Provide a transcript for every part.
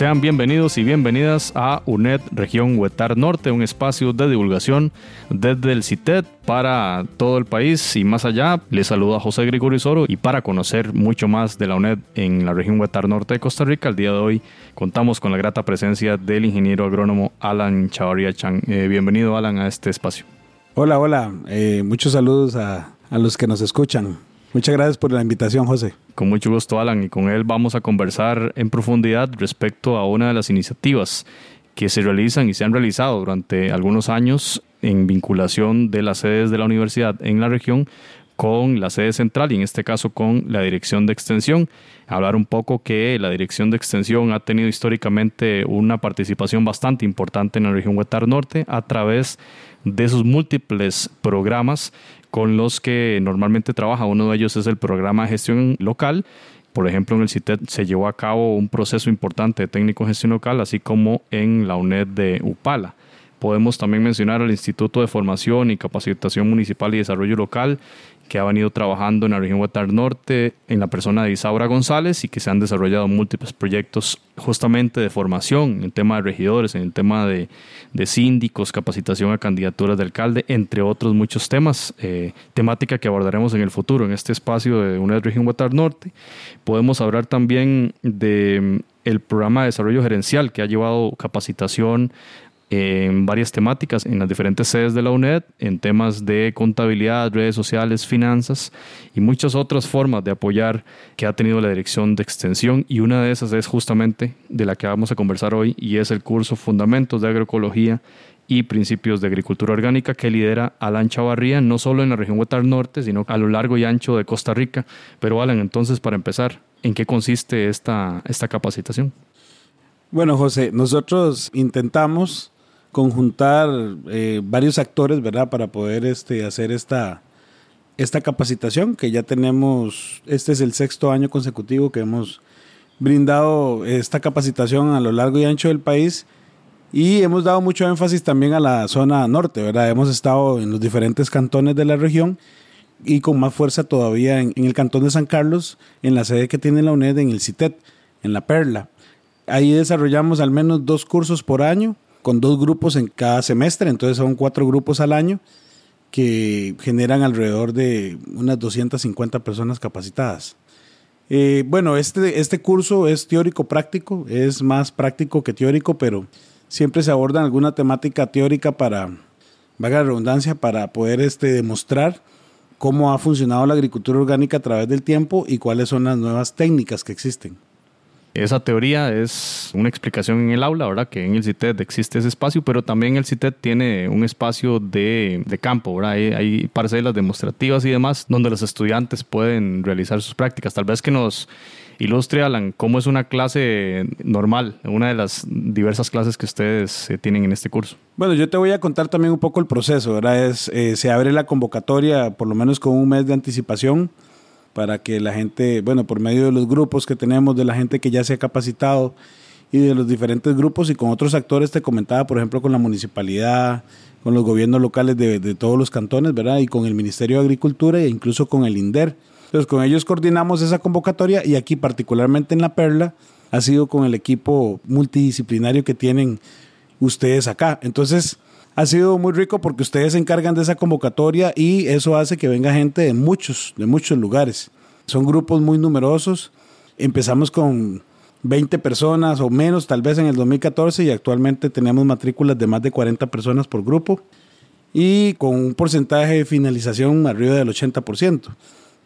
Sean bienvenidos y bienvenidas a UNED Región Huetar Norte, un espacio de divulgación desde el CITED para todo el país y más allá. Les saluda José Gregorio Soro y para conocer mucho más de la UNED en la región Huetar Norte de Costa Rica, el día de hoy contamos con la grata presencia del ingeniero agrónomo Alan Chavarria Chan. Eh, bienvenido Alan a este espacio. Hola, hola. Eh, muchos saludos a, a los que nos escuchan. Muchas gracias por la invitación, José. Con mucho gusto, Alan, y con él vamos a conversar en profundidad respecto a una de las iniciativas que se realizan y se han realizado durante algunos años en vinculación de las sedes de la universidad en la región con la sede central y en este caso con la dirección de extensión. Hablar un poco que la dirección de extensión ha tenido históricamente una participación bastante importante en la región Huetar Norte a través de sus múltiples programas con los que normalmente trabaja. Uno de ellos es el programa de gestión local. Por ejemplo, en el CITED se llevó a cabo un proceso importante de técnico de gestión local, así como en la UNED de Upala. Podemos también mencionar al Instituto de Formación y Capacitación Municipal y Desarrollo Local, que ha venido trabajando en la región Guatar Norte en la persona de Isaura González y que se han desarrollado múltiples proyectos justamente de formación en el tema de regidores, en el tema de, síndicos, capacitación a candidaturas de alcalde, entre otros muchos temas, eh, temática que abordaremos en el futuro en este espacio de una región Guatar Norte. Podemos hablar también de mm, el programa de desarrollo gerencial que ha llevado capacitación en varias temáticas en las diferentes sedes de la UNED, en temas de contabilidad, redes sociales, finanzas y muchas otras formas de apoyar que ha tenido la dirección de extensión y una de esas es justamente de la que vamos a conversar hoy y es el curso Fundamentos de Agroecología y Principios de Agricultura Orgánica que lidera Alan Chavarría, no solo en la región Huetar Norte, sino a lo largo y ancho de Costa Rica. Pero Alan, entonces para empezar, ¿en qué consiste esta, esta capacitación? Bueno, José, nosotros intentamos conjuntar eh, varios actores, ¿verdad? Para poder este, hacer esta, esta capacitación que ya tenemos, este es el sexto año consecutivo que hemos brindado esta capacitación a lo largo y ancho del país y hemos dado mucho énfasis también a la zona norte, ¿verdad? Hemos estado en los diferentes cantones de la región y con más fuerza todavía en, en el cantón de San Carlos, en la sede que tiene la UNED, en el CITET, en la Perla. Ahí desarrollamos al menos dos cursos por año con dos grupos en cada semestre, entonces son cuatro grupos al año que generan alrededor de unas 250 personas capacitadas. Eh, bueno, este, este curso es teórico práctico, es más práctico que teórico, pero siempre se aborda alguna temática teórica para, vaga la redundancia, para poder este, demostrar cómo ha funcionado la agricultura orgánica a través del tiempo y cuáles son las nuevas técnicas que existen. Esa teoría es una explicación en el aula, ¿verdad? Que en el CITED existe ese espacio, pero también el CITED tiene un espacio de, de campo, ¿verdad? Hay, hay, parcelas demostrativas y demás donde los estudiantes pueden realizar sus prácticas. Tal vez que nos ilustre, Alan, cómo es una clase normal, una de las diversas clases que ustedes eh, tienen en este curso. Bueno, yo te voy a contar también un poco el proceso, ¿verdad? Es, eh, se abre la convocatoria por lo menos con un mes de anticipación para que la gente, bueno, por medio de los grupos que tenemos, de la gente que ya se ha capacitado y de los diferentes grupos y con otros actores, te comentaba, por ejemplo, con la municipalidad, con los gobiernos locales de, de todos los cantones, ¿verdad? Y con el Ministerio de Agricultura e incluso con el INDER. Entonces, con ellos coordinamos esa convocatoria y aquí, particularmente en La Perla, ha sido con el equipo multidisciplinario que tienen ustedes acá. Entonces, ha sido muy rico porque ustedes se encargan de esa convocatoria y eso hace que venga gente de muchos, de muchos lugares. Son grupos muy numerosos. Empezamos con 20 personas o menos, tal vez en el 2014, y actualmente tenemos matrículas de más de 40 personas por grupo y con un porcentaje de finalización arriba del 80%,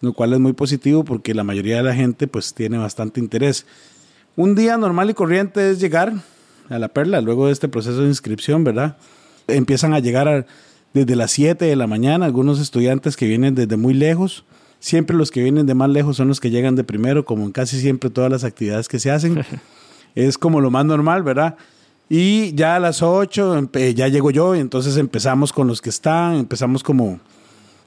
lo cual es muy positivo porque la mayoría de la gente pues tiene bastante interés. Un día normal y corriente es llegar a la perla luego de este proceso de inscripción, ¿verdad? Empiezan a llegar desde las 7 de la mañana, algunos estudiantes que vienen desde muy lejos. Siempre los que vienen de más lejos son los que llegan de primero, como en casi siempre todas las actividades que se hacen. es como lo más normal, ¿verdad? Y ya a las 8 ya llego yo y entonces empezamos con los que están, empezamos como,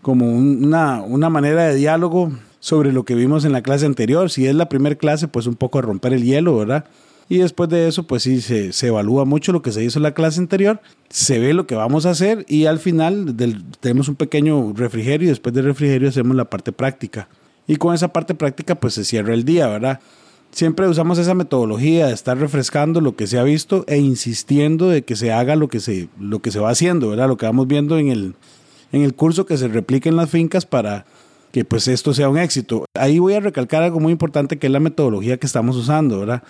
como una, una manera de diálogo sobre lo que vimos en la clase anterior. Si es la primera clase, pues un poco a romper el hielo, ¿verdad? Y después de eso, pues sí, se, se, evalúa mucho lo que se hizo en la clase anterior, se ve lo que vamos a hacer y al final del, tenemos un pequeño refrigerio y después del refrigerio hacemos la parte práctica. Y con esa parte práctica, pues se cierra el día, ¿verdad? siempre usamos esa metodología de estar refrescando lo que se ha visto e insistiendo de que se haga lo que se, lo que se va haciendo, ¿verdad? Lo que vamos viendo en el, en el curso que se replique en las fincas para que pues esto sea un éxito. Ahí voy a recalcar algo muy importante que es la metodología que estamos usando, ¿verdad?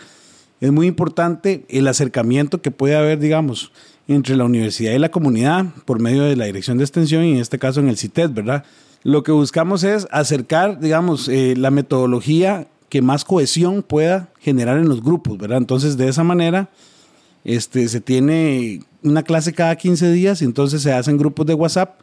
Es muy importante el acercamiento que puede haber, digamos, entre la universidad y la comunidad por medio de la dirección de extensión y en este caso en el CITED, ¿verdad? Lo que buscamos es acercar, digamos, eh, la metodología que más cohesión pueda generar en los grupos, ¿verdad? Entonces, de esa manera, este, se tiene una clase cada 15 días y entonces se hacen grupos de WhatsApp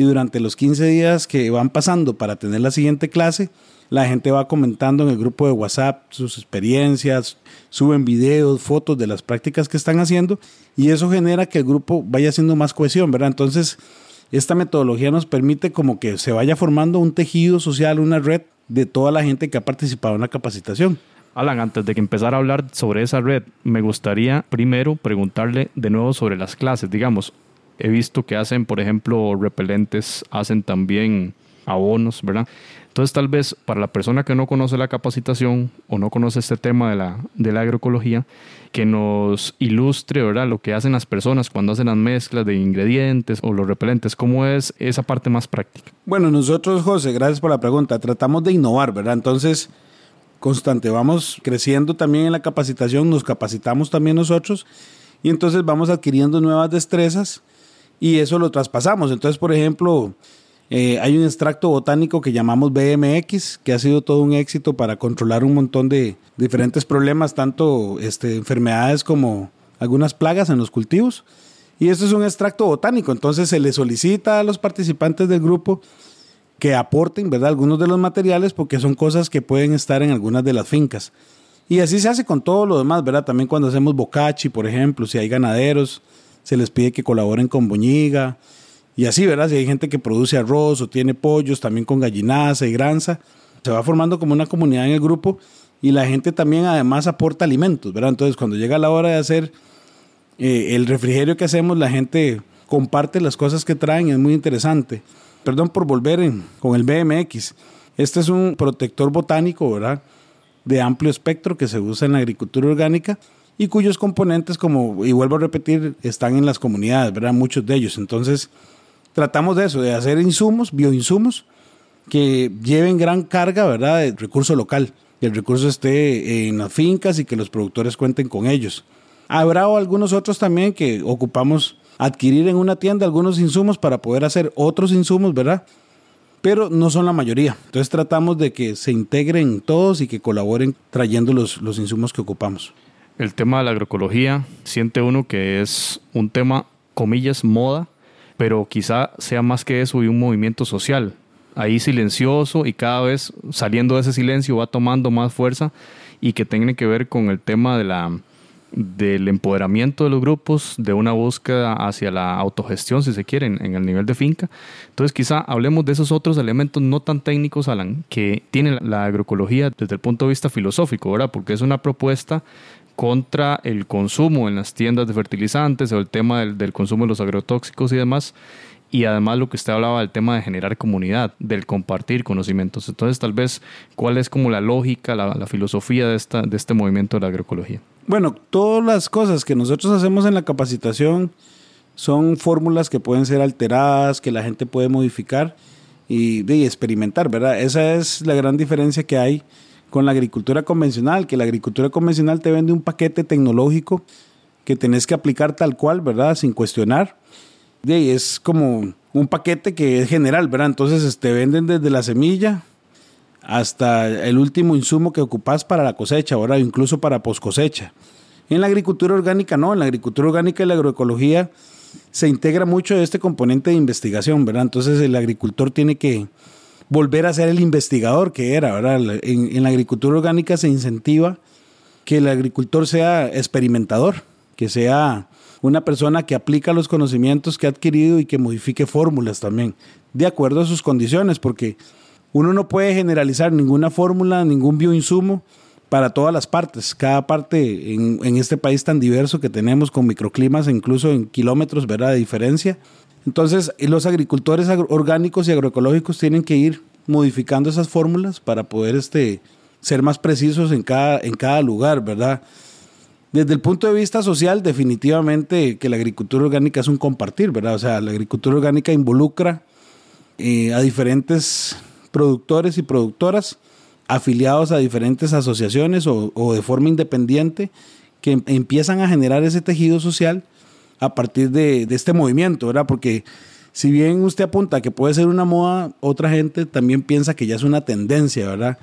y durante los 15 días que van pasando para tener la siguiente clase, la gente va comentando en el grupo de WhatsApp sus experiencias, suben videos, fotos de las prácticas que están haciendo y eso genera que el grupo vaya haciendo más cohesión, ¿verdad? Entonces, esta metodología nos permite como que se vaya formando un tejido social, una red de toda la gente que ha participado en la capacitación. Alan, antes de que empezar a hablar sobre esa red, me gustaría primero preguntarle de nuevo sobre las clases. Digamos, he visto que hacen, por ejemplo, repelentes, hacen también abonos, ¿verdad? Entonces, tal vez para la persona que no conoce la capacitación o no conoce este tema de la, de la agroecología, que nos ilustre, ¿verdad? Lo que hacen las personas cuando hacen las mezclas de ingredientes o los repelentes. ¿Cómo es esa parte más práctica? Bueno, nosotros, José, gracias por la pregunta. Tratamos de innovar, ¿verdad? Entonces, constante, vamos creciendo también en la capacitación, nos capacitamos también nosotros y entonces vamos adquiriendo nuevas destrezas y eso lo traspasamos. Entonces, por ejemplo, eh, hay un extracto botánico que llamamos BMX, que ha sido todo un éxito para controlar un montón de diferentes problemas, tanto este, enfermedades como algunas plagas en los cultivos. Y esto es un extracto botánico, entonces se le solicita a los participantes del grupo que aporten, ¿verdad? Algunos de los materiales porque son cosas que pueden estar en algunas de las fincas. Y así se hace con todo lo demás, ¿verdad? También cuando hacemos bocachi, por ejemplo, si hay ganaderos, se les pide que colaboren con Boñiga. Y así, ¿verdad? Si hay gente que produce arroz o tiene pollos, también con gallinaza y granza, se va formando como una comunidad en el grupo y la gente también además aporta alimentos, ¿verdad? Entonces, cuando llega la hora de hacer eh, el refrigerio que hacemos, la gente comparte las cosas que traen, es muy interesante. Perdón por volver con el BMX. Este es un protector botánico, ¿verdad? De amplio espectro que se usa en la agricultura orgánica y cuyos componentes, como, y vuelvo a repetir, están en las comunidades, ¿verdad? Muchos de ellos. Entonces, tratamos de eso, de hacer insumos, bioinsumos, que lleven gran carga, ¿verdad?, de recurso local, el recurso esté en las fincas y que los productores cuenten con ellos. Habrá algunos otros también que ocupamos adquirir en una tienda algunos insumos para poder hacer otros insumos, ¿verdad? Pero no son la mayoría. Entonces tratamos de que se integren todos y que colaboren trayendo los insumos que ocupamos el tema de la agroecología, siente uno que es un tema, comillas, moda, pero quizá sea más que eso y un movimiento social. Ahí silencioso y cada vez saliendo de ese silencio va tomando más fuerza y que tiene que ver con el tema de la, del empoderamiento de los grupos, de una búsqueda hacia la autogestión, si se quiere, en, el nivel de finca. Entonces, quizá hablemos de esos otros elementos no tan técnicos, Alan, que tiene la agroecología desde el punto de vista filosófico, ¿verdad? Porque es una propuesta contra el consumo en las tiendas de fertilizantes o el tema del, consumo de los agrotóxicos y demás. Y además lo que usted hablaba del tema de generar comunidad, del compartir conocimientos. Entonces, tal vez, ¿cuál es como la lógica, la, filosofía de, esta, de este movimiento de la agroecología? Bueno, todas las cosas que nosotros hacemos en la capacitación son fórmulas que pueden ser alteradas, que la gente puede modificar y, y experimentar, ¿verdad? Esa es la gran diferencia que hay con la agricultura convencional, que la agricultura convencional te vende un paquete tecnológico que tenés que aplicar tal cual, ¿verdad? Sin cuestionar. Y es como un paquete que es general, ¿verdad? Entonces te venden desde la semilla hasta el último insumo que ocupas para la cosecha, ahora incluso para post cosecha. En la agricultura orgánica no, en la agricultura orgánica y la agroecología se integra mucho este componente de investigación, ¿verdad? Entonces el agricultor tiene que volver a ser el investigador que era, ¿verdad? En, la agricultura orgánica se incentiva que el agricultor sea experimentador, que sea una persona que aplica los conocimientos que ha adquirido y que modifique fórmulas también, de acuerdo a sus condiciones, porque uno no puede generalizar ninguna fórmula, ningún bioinsumo para todas las partes. Cada parte en, este país tan diverso que tenemos, con microclimas incluso en kilómetros ¿verdad? de diferencia, entonces, los agricultores orgánicos y agroecológicos tienen que ir modificando esas fórmulas para poder este, ser más precisos en cada, en cada lugar, ¿verdad? Desde el punto de vista social, definitivamente que la agricultura orgánica es un compartir, ¿verdad? O sea, la agricultura orgánica involucra eh, a diferentes productores y productoras afiliados a diferentes asociaciones o, de forma independiente que empiezan a generar ese tejido social a partir de, este movimiento, ¿verdad? Porque si bien usted apunta que puede ser una moda, otra gente también piensa que ya es una tendencia, ¿verdad?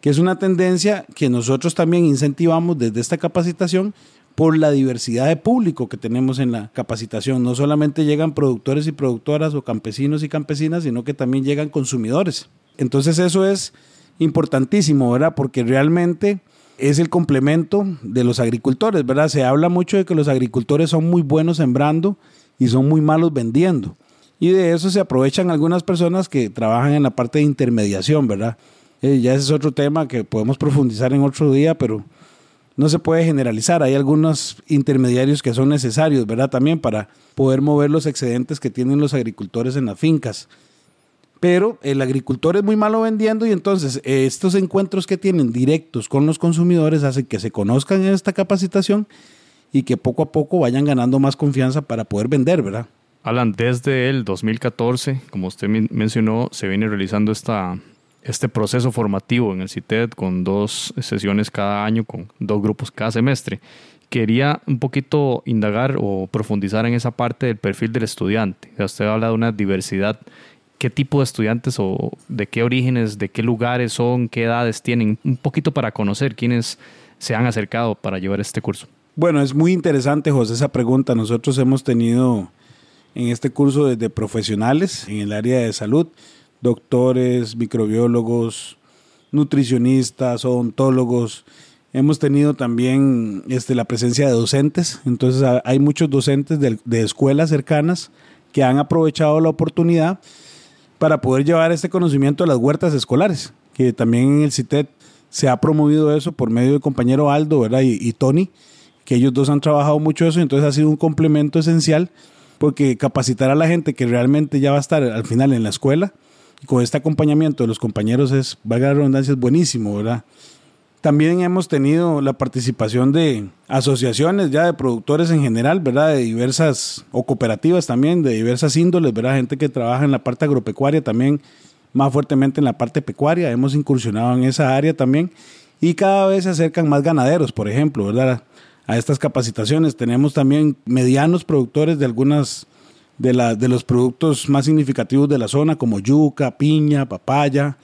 Que es una tendencia que nosotros también incentivamos desde esta capacitación por la diversidad de público que tenemos en la capacitación. No solamente llegan productores y productoras o campesinos y campesinas, sino que también llegan consumidores. Entonces eso es importantísimo, ¿verdad? Porque realmente es el complemento de los agricultores, ¿verdad? Se habla mucho de que los agricultores son muy buenos sembrando y son muy malos vendiendo. Y de eso se aprovechan algunas personas que trabajan en la parte de intermediación, ¿verdad? Eh, ya ese es otro tema que podemos profundizar en otro día, pero no se puede generalizar. Hay algunos intermediarios que son necesarios, ¿verdad? También para poder mover los excedentes que tienen los agricultores en las fincas pero el agricultor es muy malo vendiendo y entonces estos encuentros que tienen directos con los consumidores hacen que se conozcan esta capacitación y que poco a poco vayan ganando más confianza para poder vender, ¿verdad? Alan, desde el 2014, como usted mencionó, se viene realizando esta, este proceso formativo en el CITED con dos sesiones cada año, con dos grupos cada semestre. Quería un poquito indagar o profundizar en esa parte del perfil del estudiante. Usted habla de una diversidad qué tipo de estudiantes o de qué orígenes, de qué lugares son, qué edades tienen, un poquito para conocer quiénes se han acercado para llevar este curso. Bueno, es muy interesante, José, esa pregunta. Nosotros hemos tenido en este curso desde profesionales en el área de salud, doctores, microbiólogos, nutricionistas, odontólogos. Hemos tenido también este, la presencia de docentes, entonces hay muchos docentes de, de escuelas cercanas que han aprovechado la oportunidad para poder llevar este conocimiento a las huertas escolares, que también en el CITED se ha promovido eso por medio del compañero Aldo ¿verdad? Y, Tony, que ellos dos han trabajado mucho eso, entonces ha sido un complemento esencial, porque capacitar a la gente que realmente ya va a estar al final en la escuela, con este acompañamiento de los compañeros es, valga la redundancia, es buenísimo, ¿verdad? También hemos tenido la participación de asociaciones ya de productores en general, ¿verdad? De diversas, o cooperativas también, de diversas índoles, ¿verdad? Gente que trabaja en la parte agropecuaria también, más fuertemente en la parte pecuaria. Hemos incursionado en esa área también. Y cada vez se acercan más ganaderos, por ejemplo, ¿verdad? A estas capacitaciones. Tenemos también medianos productores de algunas de, la, de los productos más significativos de la zona, como yuca, piña, papaya,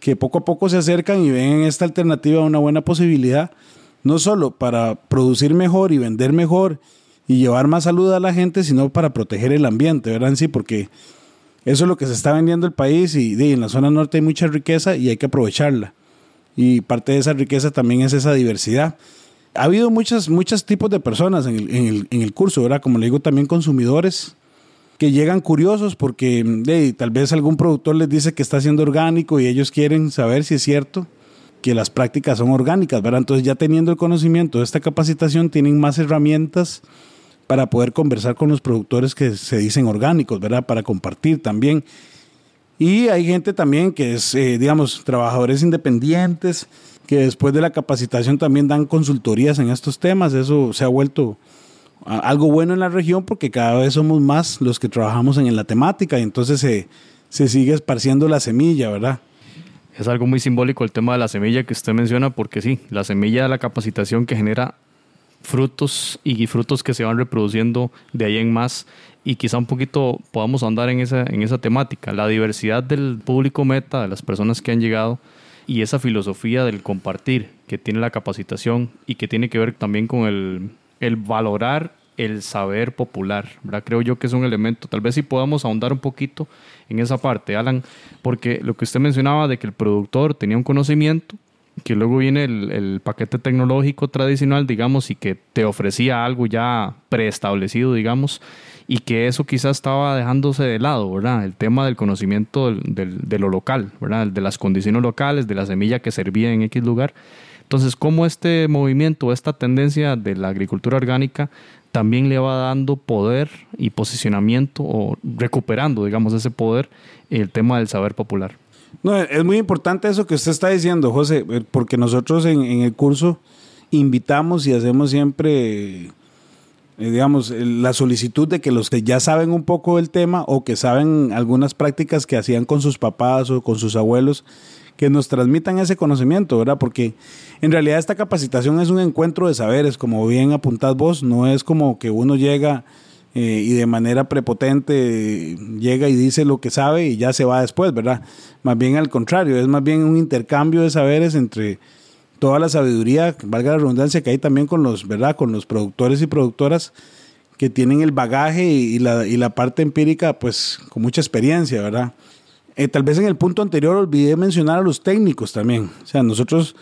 que poco a poco se acercan y ven en esta alternativa una buena posibilidad, no solo para producir mejor y vender mejor y llevar más salud a la gente, sino para proteger el ambiente, ¿verdad? sí, porque eso es lo que se está vendiendo el país y, en la zona norte hay mucha riqueza y hay que aprovecharla. Y parte de esa riqueza también es esa diversidad. Ha habido muchos muchos tipos de personas en el, en el, en el curso, ¿verdad? Como le digo, también consumidores, que llegan curiosos porque tal vez algún productor les dice que está haciendo orgánico y ellos quieren saber si es cierto que las prácticas son orgánicas, ¿verdad? Entonces ya teniendo el conocimiento de esta capacitación tienen más herramientas para poder conversar con los productores que se dicen orgánicos, ¿verdad? Para compartir también. Y hay gente también que es, eh, digamos, trabajadores independientes, que después de la capacitación también dan consultorías en estos temas. Eso se ha vuelto algo bueno en la región porque cada vez somos más los que trabajamos en la temática y entonces se, se sigue esparciendo la semilla, ¿verdad? Es algo muy simbólico el tema de la semilla que usted menciona porque sí, la semilla de la capacitación que genera frutos y frutos que se van reproduciendo de ahí en más y quizá un poquito podamos andar en esa, en esa temática, la diversidad del público meta, de las personas que han llegado y esa filosofía del compartir que tiene la capacitación y que tiene que ver también con el el valorar el saber popular, ¿verdad? Creo yo que es un elemento, tal vez si podamos ahondar un poquito en esa parte, Alan, porque lo que usted mencionaba de que el productor tenía un conocimiento, que luego viene el, paquete tecnológico tradicional, digamos, y que te ofrecía algo ya preestablecido, digamos, y que eso quizás estaba dejándose de lado, ¿verdad? El tema del conocimiento de lo local, ¿verdad? De las condiciones locales, de la semilla que servía en X lugar. Entonces, cómo este movimiento, esta tendencia de la agricultura orgánica también le va dando poder y posicionamiento o recuperando, digamos, ese poder, el tema del saber popular. No, es muy importante eso que usted está diciendo, José, eh, porque nosotros en, el curso invitamos y hacemos siempre, eh, digamos, la solicitud de que los que ya saben un poco del tema o que saben algunas prácticas que hacían con sus papás o con sus abuelos, que nos transmitan ese conocimiento, ¿verdad? Porque en realidad esta capacitación es un encuentro de saberes, como bien apuntad vos, no es como que uno llega eh, y de manera prepotente llega y dice lo que sabe y ya se va después, ¿verdad? Más bien al contrario, es más bien un intercambio de saberes entre toda la sabiduría, valga la redundancia, que hay también con los, ¿verdad? Con los productores y productoras que tienen el bagaje y, la, y la parte empírica, pues con mucha experiencia, ¿verdad? Eh, tal vez en el punto anterior olvidé mencionar a los técnicos también. O sea, nosotros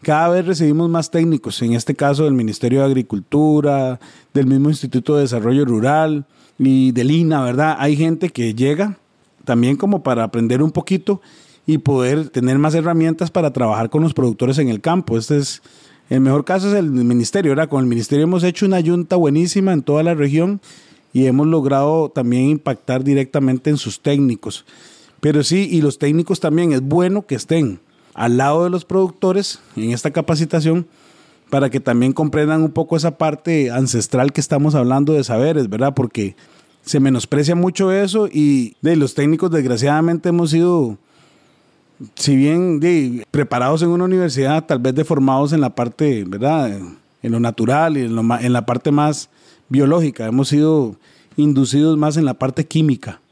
cada vez recibimos más técnicos, en este caso del Ministerio de Agricultura, del mismo Instituto de Desarrollo Rural y del INA, ¿verdad? Hay gente que llega también como para aprender un poquito y poder tener más herramientas para trabajar con los productores en el campo. Este es el mejor caso es el ministerio, ¿verdad? Con el ministerio hemos hecho una ayunta buenísima en toda la región y hemos logrado también impactar directamente en sus técnicos. Pero sí, y los técnicos también, es bueno que estén al lado de los productores en esta capacitación para que también comprendan un poco esa parte ancestral que estamos hablando de saberes, ¿verdad? Porque se menosprecia mucho eso y de los técnicos desgraciadamente hemos sido, si bien preparados en una universidad, tal vez deformados en la parte, ¿verdad? En lo natural y en, en la parte más biológica, hemos sido inducidos más en la parte química.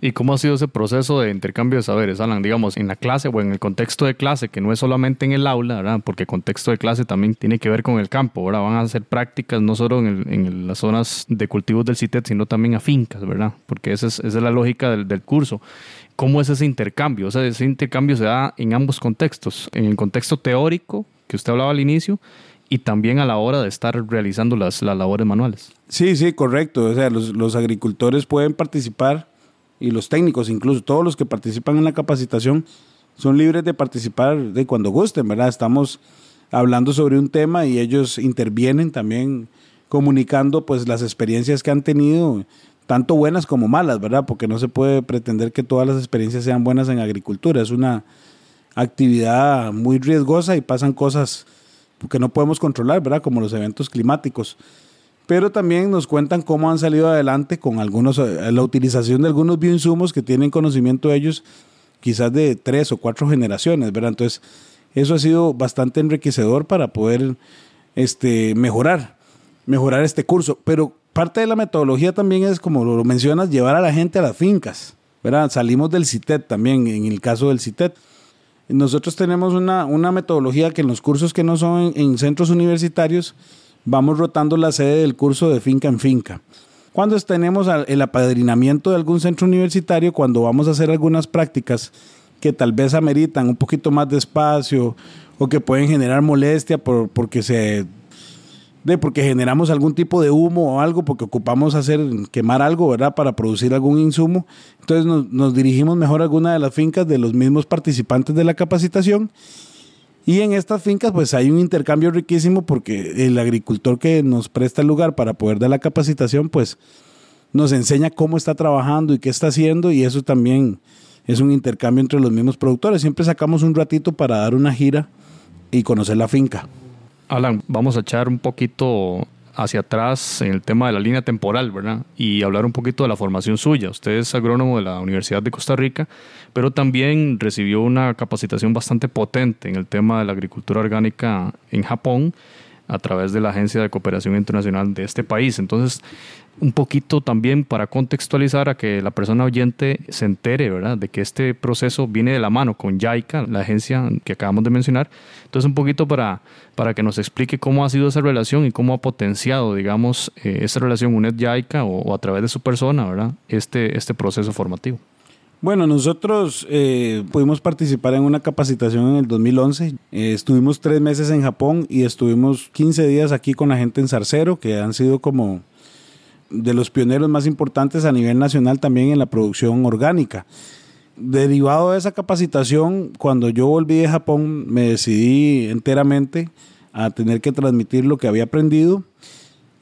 ¿Y cómo ha sido ese proceso de intercambio de saberes, Alan? Digamos, en la clase o en el contexto de clase, que no es solamente en el aula, ¿verdad? Porque el contexto de clase también tiene que ver con el campo, ¿verdad? Van a hacer prácticas no solo en, las zonas de cultivos del CITET, sino también a fincas, ¿verdad? Porque esa es, la lógica del, curso. ¿Cómo es ese intercambio? O sea, ese intercambio se da en ambos contextos. En el contexto teórico, que usted hablaba al inicio, y también a la hora de estar realizando las, labores manuales. Sí, sí, correcto. O sea, los agricultores pueden participar y los técnicos, incluso todos los que participan en la capacitación, son libres de participar de cuando gusten, ¿verdad? Estamos hablando sobre un tema y ellos intervienen también comunicando pues las experiencias que han tenido, tanto buenas como malas, ¿verdad? Porque no se puede pretender que todas las experiencias sean buenas en agricultura, es una actividad muy riesgosa y pasan cosas que no podemos controlar, ¿verdad? Como los eventos climáticos pero también nos cuentan cómo han salido adelante con algunos, eh, la utilización de algunos bioinsumos que tienen conocimiento ellos quizás de tres o cuatro generaciones, ¿verdad? Entonces, eso ha sido bastante enriquecedor para poder este, mejorar, mejorar este curso. Pero parte de la metodología también es, como lo mencionas, llevar a la gente a las fincas, ¿verdad? Salimos del CITET también, en el caso del CITET. Nosotros tenemos una, una metodología que en los cursos que no son en centros universitarios, vamos rotando la sede del curso de finca en finca. Cuando tenemos el apadrinamiento de algún centro universitario, cuando vamos a hacer algunas prácticas que tal vez ameritan un poquito más de espacio o que pueden generar molestia por, porque se de porque generamos algún tipo de humo o algo, porque ocupamos hacer, quemar algo, ¿verdad? Para producir algún insumo. Entonces nos, nos dirigimos mejor a alguna de las fincas de los mismos participantes de la capacitación y en estas fincas pues hay un intercambio riquísimo porque el agricultor que nos presta el lugar para poder dar la capacitación pues nos enseña cómo está trabajando y qué está haciendo y eso también es un intercambio entre los mismos productores. Siempre sacamos un ratito para dar una gira y conocer la finca. Alan, vamos a echar un poquito hacia atrás en el tema de la línea temporal, ¿verdad? Y hablar un poquito de la formación suya. Usted es agrónomo de la Universidad de Costa Rica, pero también recibió una capacitación bastante potente en el tema de la agricultura orgánica en Japón a través de la Agencia de Cooperación Internacional de este país. Entonces, un poquito también para contextualizar a que la persona oyente se entere, ¿verdad?, de que este proceso viene de la mano con JICA, la agencia que acabamos de mencionar. Entonces, un poquito para, para que nos explique cómo ha sido esa relación y cómo ha potenciado, digamos, eh, esa relación UNED-JICA o, a través de su persona, ¿verdad?, este, este proceso formativo. Bueno, nosotros eh, pudimos participar en una capacitación en el 2011. Eh, estuvimos tres meses en Japón y estuvimos 15 días aquí con la gente en Zarcero, que han sido como de los pioneros más importantes a nivel nacional también en la producción orgánica. Derivado de esa capacitación, cuando yo volví de Japón, me decidí enteramente a tener que transmitir lo que había aprendido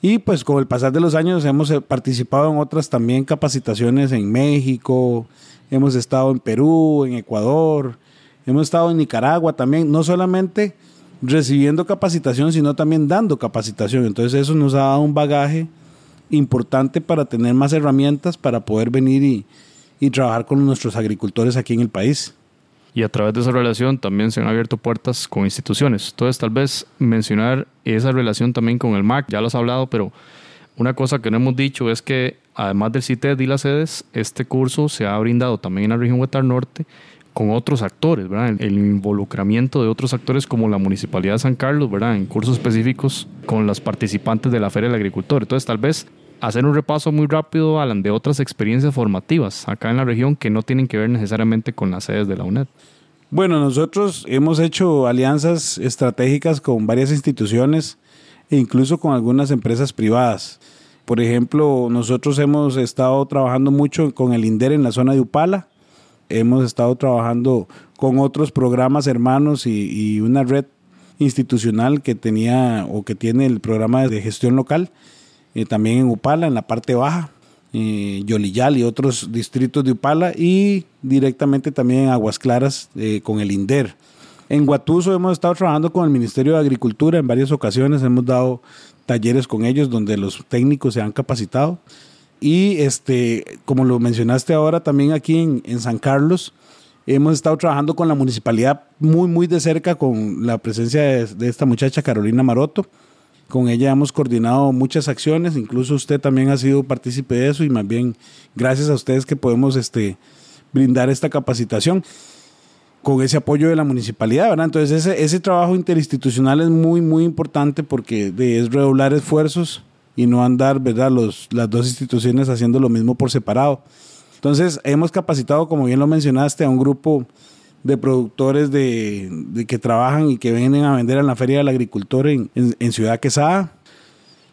Y pues con el pasar de los años hemos eh, participado en otras también capacitaciones en México, hemos estado en Perú, en Ecuador, hemos estado en Nicaragua también, no solamente recibiendo capacitación, sino también dando capacitación. Entonces eso nos ha dado un bagaje importante para tener más herramientas para poder venir y, y trabajar con nuestros agricultores aquí en el país y a través de esa relación también se han abierto puertas con instituciones. Entonces, tal vez mencionar esa relación también con el MAC, ya lo has hablado, pero una cosa que no hemos dicho es que además del CITED y las sedes, este curso se ha brindado también en la región Huetar Norte con otros actores, ¿verdad? El, involucramiento de otros actores como la Municipalidad de San Carlos, ¿verdad? En cursos específicos con las participantes de la Feria del Agricultor. Entonces, tal vez hacer un repaso muy rápido, Alan, de otras experiencias formativas acá en la región que no tienen que ver necesariamente con las sedes de la UNED. Bueno, nosotros hemos hecho alianzas estratégicas con varias instituciones e incluso con algunas empresas privadas. Por ejemplo, nosotros hemos estado trabajando mucho con el INDER en la zona de Upala, hemos estado trabajando con otros programas hermanos y, una red institucional que tenía o que tiene el programa de gestión local eh, también en Upala, en la parte baja, eh, Yolillal y otros distritos de Upala, y directamente también en Aguas Claras eh, con el INDER. En Guatuso hemos estado trabajando con el Ministerio de Agricultura. En varias ocasiones, hemos dado talleres con ellos donde los técnicos se han capacitado. Y este, como lo mencionaste ahora, también aquí en, en San Carlos, hemos estado trabajando con la municipalidad muy, muy de cerca con la presencia de, de esta muchacha Carolina Maroto. Con ella hemos coordinado muchas acciones, incluso usted también ha sido partícipe de eso y más bien gracias a ustedes que podemos este, brindar esta capacitación con ese apoyo de la municipalidad, ¿verdad? Entonces ese, ese trabajo interinstitucional es muy, muy importante porque es redoblar esfuerzos y no andar, ¿verdad? Los, las dos instituciones haciendo lo mismo por separado. Entonces hemos capacitado, como bien lo mencionaste, a un grupo de productores de, que trabajan y que vienen a vender en la Feria del Agricultor en, Ciudad Quesada.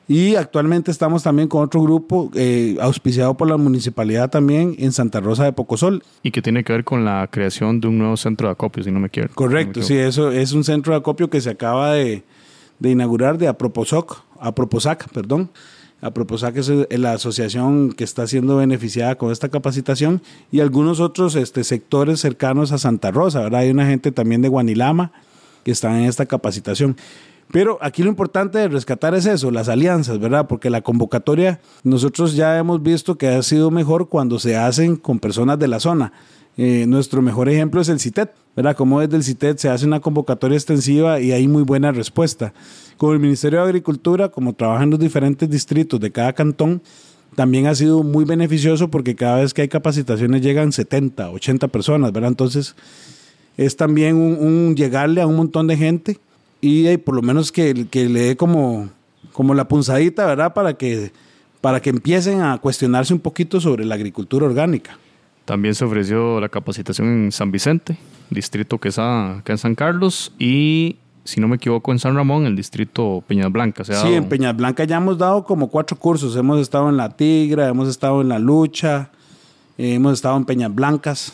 Y actualmente estamos también con otro grupo eh, auspiciado por la municipalidad también en Santa Rosa de Pocosol. Y que tiene que ver con la creación de un nuevo centro de acopio, si no me quiero. Correcto, sí, eso es un centro de acopio que se acaba de, de inaugurar de Aproposoc, Aproposac, perdón a propósito que es la asociación que está siendo beneficiada con esta capacitación y algunos otros este, sectores cercanos a Santa Rosa, ¿verdad? Hay una gente también de Guanilama que están en esta capacitación. Pero aquí lo importante de rescatar es eso, las alianzas, ¿verdad? Porque la convocatoria, nosotros ya hemos visto que ha sido mejor cuando se hacen con personas de la zona. Eh, nuestro mejor ejemplo es el CITET, ¿verdad? Como desde el CITET se hace una convocatoria extensiva y hay muy buena respuesta. Con el Ministerio de Agricultura, como trabajan los diferentes distritos de cada cantón, también ha sido muy beneficioso porque cada vez que hay capacitaciones llegan 70, 80 personas, ¿verdad? Entonces es también un, llegarle a un montón de gente y eh, por lo menos que, que le dé como, como la punzadita, ¿verdad? Para que, para que empiecen a cuestionarse un poquito sobre la agricultura orgánica. También se ofreció la capacitación en San Vicente, distrito que está acá en San Carlos, y si no me equivoco, en San Ramón, el distrito Peñas Blancas. sí, en Peñas Blancas ya hemos dado como cuatro cursos. Hemos estado en La Tigra, hemos estado en La Lucha, eh, hemos estado en Peñas Blancas.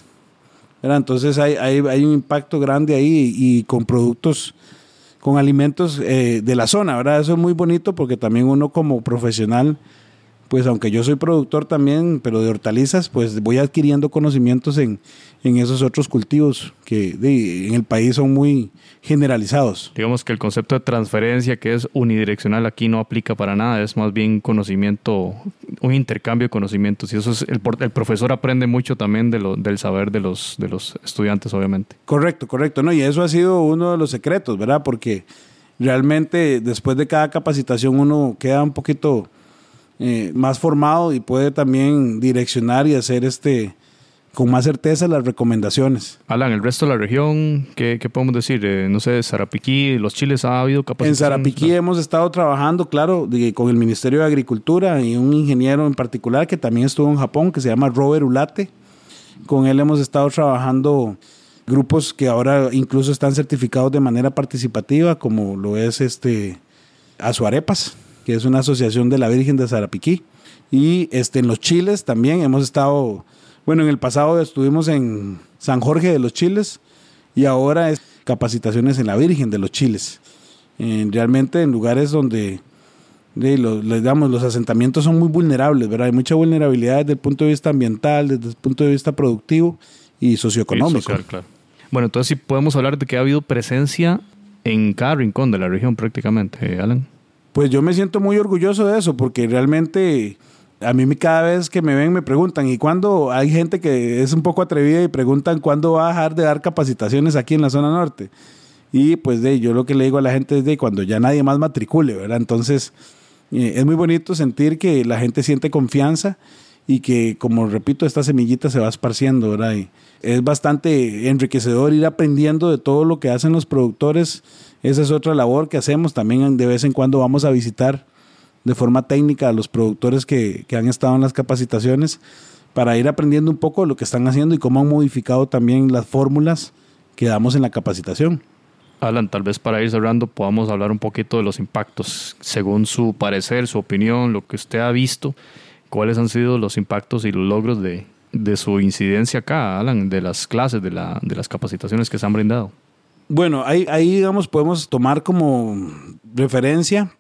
Entonces hay, hay, hay, un impacto grande ahí y, con productos, con alimentos eh, de la zona, ¿verdad? Eso es muy bonito porque también uno como profesional pues aunque yo soy productor también, pero de hortalizas, pues voy adquiriendo conocimientos en, esos otros cultivos que en el país son muy generalizados. Digamos que el concepto de transferencia que es unidireccional aquí no aplica para nada, es más bien conocimiento, un intercambio de conocimientos y eso es, el, el profesor aprende mucho también de lo, del saber de los, de los estudiantes, obviamente. Correcto, correcto, ¿no? Y eso ha sido uno de los secretos, ¿verdad? Porque realmente después de cada capacitación uno queda un poquito eh, más formado y puede también direccionar y hacer este con más certeza las recomendaciones. Alan, el resto de la región, ¿qué, podemos decir? Eh, no sé, Zarapiquí, los chiles, ¿ha habido capacitación? En Zarapiquí hemos estado trabajando, claro, con el Ministerio de Agricultura y un ingeniero en particular que también estuvo en Japón, que se llama Robert Ulate. Con él hemos estado trabajando grupos que ahora incluso están certificados de manera participativa, como lo es este Azuarepas que es una asociación de la Virgen de Zarapiquí. Y este, en los Chiles también hemos estado, bueno, en el pasado estuvimos en San Jorge de los Chiles y ahora es capacitaciones en la Virgen de los Chiles. realmente en lugares donde, de los, damos, los asentamientos son muy vulnerables, ¿verdad? Hay mucha vulnerabilidad desde el punto de vista ambiental, desde el punto de vista productivo y socioeconómico. Bueno, entonces sí podemos hablar de que ha habido presencia en cada rincón de la región prácticamente, Alan. Pues yo me siento muy orgulloso de eso, porque realmente a mí cada vez que me ven me preguntan, ¿y cuándo hay gente que es un poco atrevida y preguntan cuándo va a dejar de dar capacitaciones aquí en la zona norte? Y pues de yo lo que le digo a la gente es de cuando ya nadie más matricule, ¿verdad? Entonces eh, es muy bonito sentir que la gente siente confianza y que, como repito, esta semillita se va esparciendo, ¿verdad? Y es bastante enriquecedor ir aprendiendo de todo lo que hacen los productores. Esa es otra labor que hacemos. También de vez en cuando vamos a visitar de forma técnica a los productores que, que han estado en las capacitaciones para ir aprendiendo un poco lo que están haciendo y cómo han modificado también las fórmulas que damos en la capacitación. Alan, tal vez para ir cerrando podamos hablar un poquito de los impactos, según su parecer, su opinión, lo que usted ha visto, cuáles han sido los impactos y los logros de, su incidencia acá, Alan, de las clases, de, la, de las capacitaciones que se han brindado. Bueno, ahí, ahí digamos, podemos tomar como referencia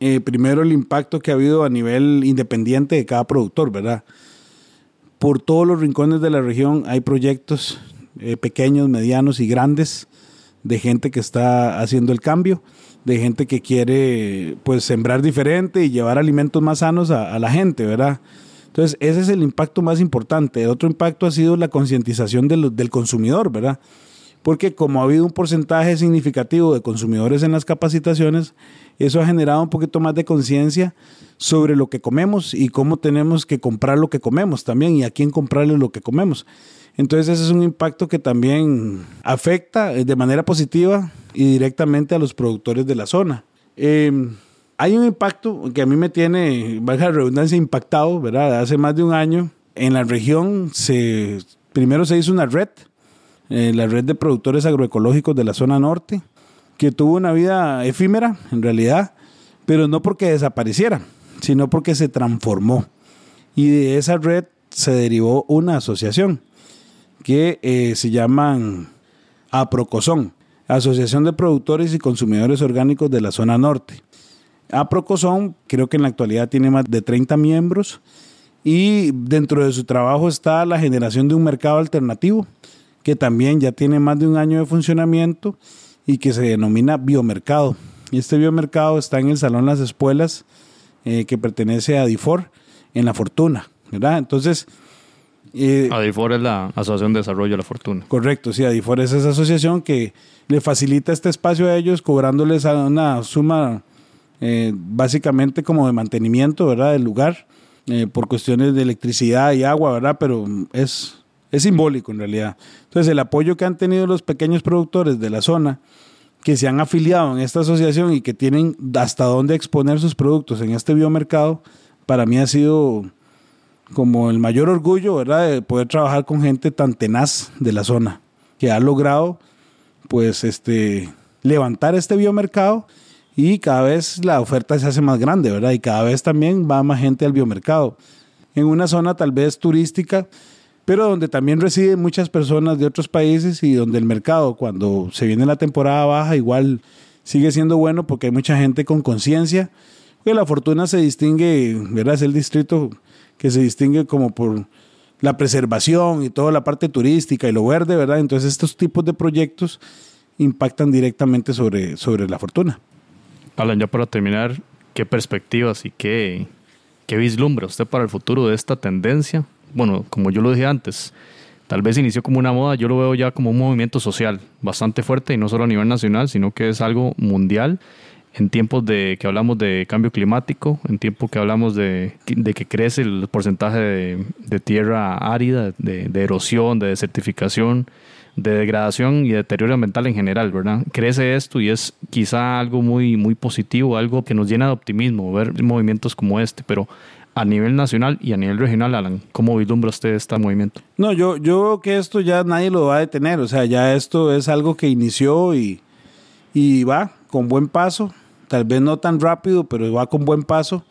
eh, primero el impacto que ha habido a nivel independiente de cada productor, ¿verdad? Por todos los rincones de la región hay proyectos eh, pequeños, medianos y grandes de gente que está haciendo el cambio, de gente que quiere pues sembrar diferente y llevar alimentos más sanos a, la gente, ¿verdad? Entonces, ese es el impacto más importante. El otro impacto ha sido la concientización del consumidor, ¿verdad? Porque como ha habido un porcentaje significativo de consumidores en las capacitaciones, eso ha generado un poquito más de conciencia sobre lo que comemos y cómo tenemos que comprar lo que comemos también y a quién comprarle lo que comemos. Entonces ese es un impacto que también afecta de manera positiva y directamente a los productores de la zona. Em, hay un impacto que a mí me tiene, valga la redundancia, impactado, ¿verdad? Hace más de un año en la región se, primero se hizo una red, eh, la red de productores agroecológicos de la zona norte, que tuvo una vida efímera, en realidad, pero no porque desapareciera, sino porque se transformó. Y de esa red se derivó una asociación que eh, se llaman APROCOSON, Asociación de Productores y Consumidores Orgánicos de la Zona Norte. APROCOSON creo que en la actualidad tiene más de 30 miembros y dentro de su trabajo está la generación de un mercado alternativo que también ya tiene más de un año de funcionamiento y que se denomina biomercado. Y este biomercado está en el Salón Las Espuelas eh, que pertenece a DIFOR en La Fortuna, ¿verdad? Entonces, Adifor es la Asociación de Desarrollo de la Fortuna. Correcto, sí, Adifor es esa asociación que le facilita este espacio a ellos cobrándoles una suma eh, básicamente como de mantenimiento, ¿verdad? Del lugar, eh, por cuestiones de electricidad y agua, ¿verdad? Pero es, es simbólico en realidad. Entonces el apoyo que han tenido los pequeños productores de la zona, que se han afiliado en esta asociación y que tienen hasta dónde exponer sus productos en este biomercado, para mí ha sido como el mayor orgullo, ¿verdad? De poder trabajar con gente tan tenaz de la zona, que ha logrado, pues, este, levantar este biomercado y cada vez la oferta se hace más grande, ¿verdad? Y cada vez también va más gente al biomercado. En una zona tal vez turística, pero donde también residen muchas personas de otros países y donde el mercado, cuando se viene la temporada baja, igual sigue siendo bueno porque hay mucha gente con conciencia. Que la fortuna se distingue, ¿verdad? Es el distrito que se distingue como por la preservación y toda la parte turística y lo verde, ¿verdad? Entonces estos tipos de proyectos impactan directamente sobre, sobre la fortuna. Alan, ya para terminar, ¿qué perspectivas y qué, qué vislumbra usted para el futuro de esta tendencia? Bueno, como yo lo dije antes, tal vez inició como una moda, yo lo veo ya como un movimiento social bastante fuerte y no solo a nivel nacional, sino que es algo mundial en tiempos de que hablamos de cambio climático, en tiempos que hablamos de, que crece el porcentaje de, tierra árida, de, erosión, de desertificación, de degradación y deterioro ambiental en general, ¿verdad? Crece esto y es quizá algo muy, muy positivo, algo que nos llena de optimismo ver movimientos como este, pero a nivel nacional y a nivel regional, Alan, ¿cómo vislumbra usted este movimiento? No, yo, yo veo que esto ya nadie lo va a detener, o sea, ya esto es algo que inició y, y va con buen paso tal vez no tan rápido, pero va con buen paso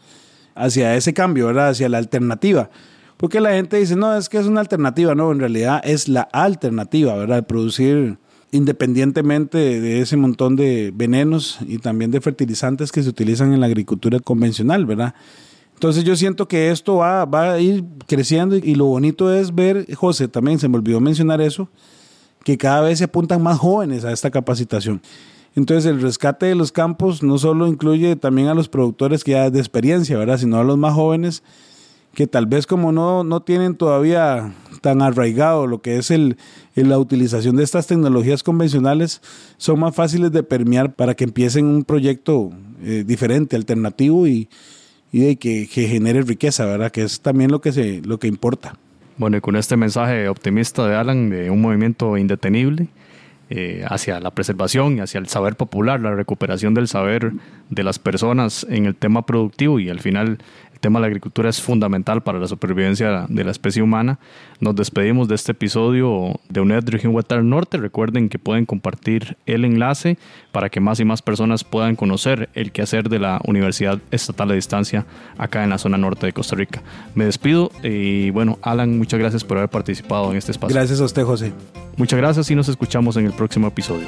hacia ese cambio, ¿verdad? Hacia la alternativa. Porque la gente dice, no, es que es una alternativa, no, en realidad es la alternativa, ¿verdad? Producir independientemente de ese montón de venenos y también de fertilizantes que se utilizan en la agricultura convencional, ¿verdad? Entonces yo siento que esto va, va a ir creciendo y lo bonito es ver, José, también se me olvidó mencionar eso, que cada vez se apuntan más jóvenes a esta capacitación. Entonces el rescate de los campos no solo incluye también a los productores que ya de experiencia, ¿verdad? Sino a los más jóvenes que tal vez como no, no tienen todavía tan arraigado lo que es el, la utilización de estas tecnologías convencionales, son más fáciles de permear para que empiecen un proyecto eh, diferente, alternativo y, y que, que, genere riqueza, ¿verdad? Que es también lo que, se, lo que importa. Bueno, y con este mensaje optimista de Alan de un movimiento indetenible, eh, hacia la preservación y hacia el saber popular, la recuperación del saber de las personas en el tema productivo y al final el tema de la agricultura es fundamental para la supervivencia de la especie humana. Nos despedimos de este episodio de UNED Región Huetar Norte. Recuerden que pueden compartir el enlace para que más y más personas puedan conocer el quehacer de la Universidad Estatal de Distancia acá en la zona norte de Costa Rica. Me despido y bueno, Alan, muchas gracias por haber participado en este espacio. Gracias a usted, José. Muchas gracias y nos escuchamos en el próximo episodio.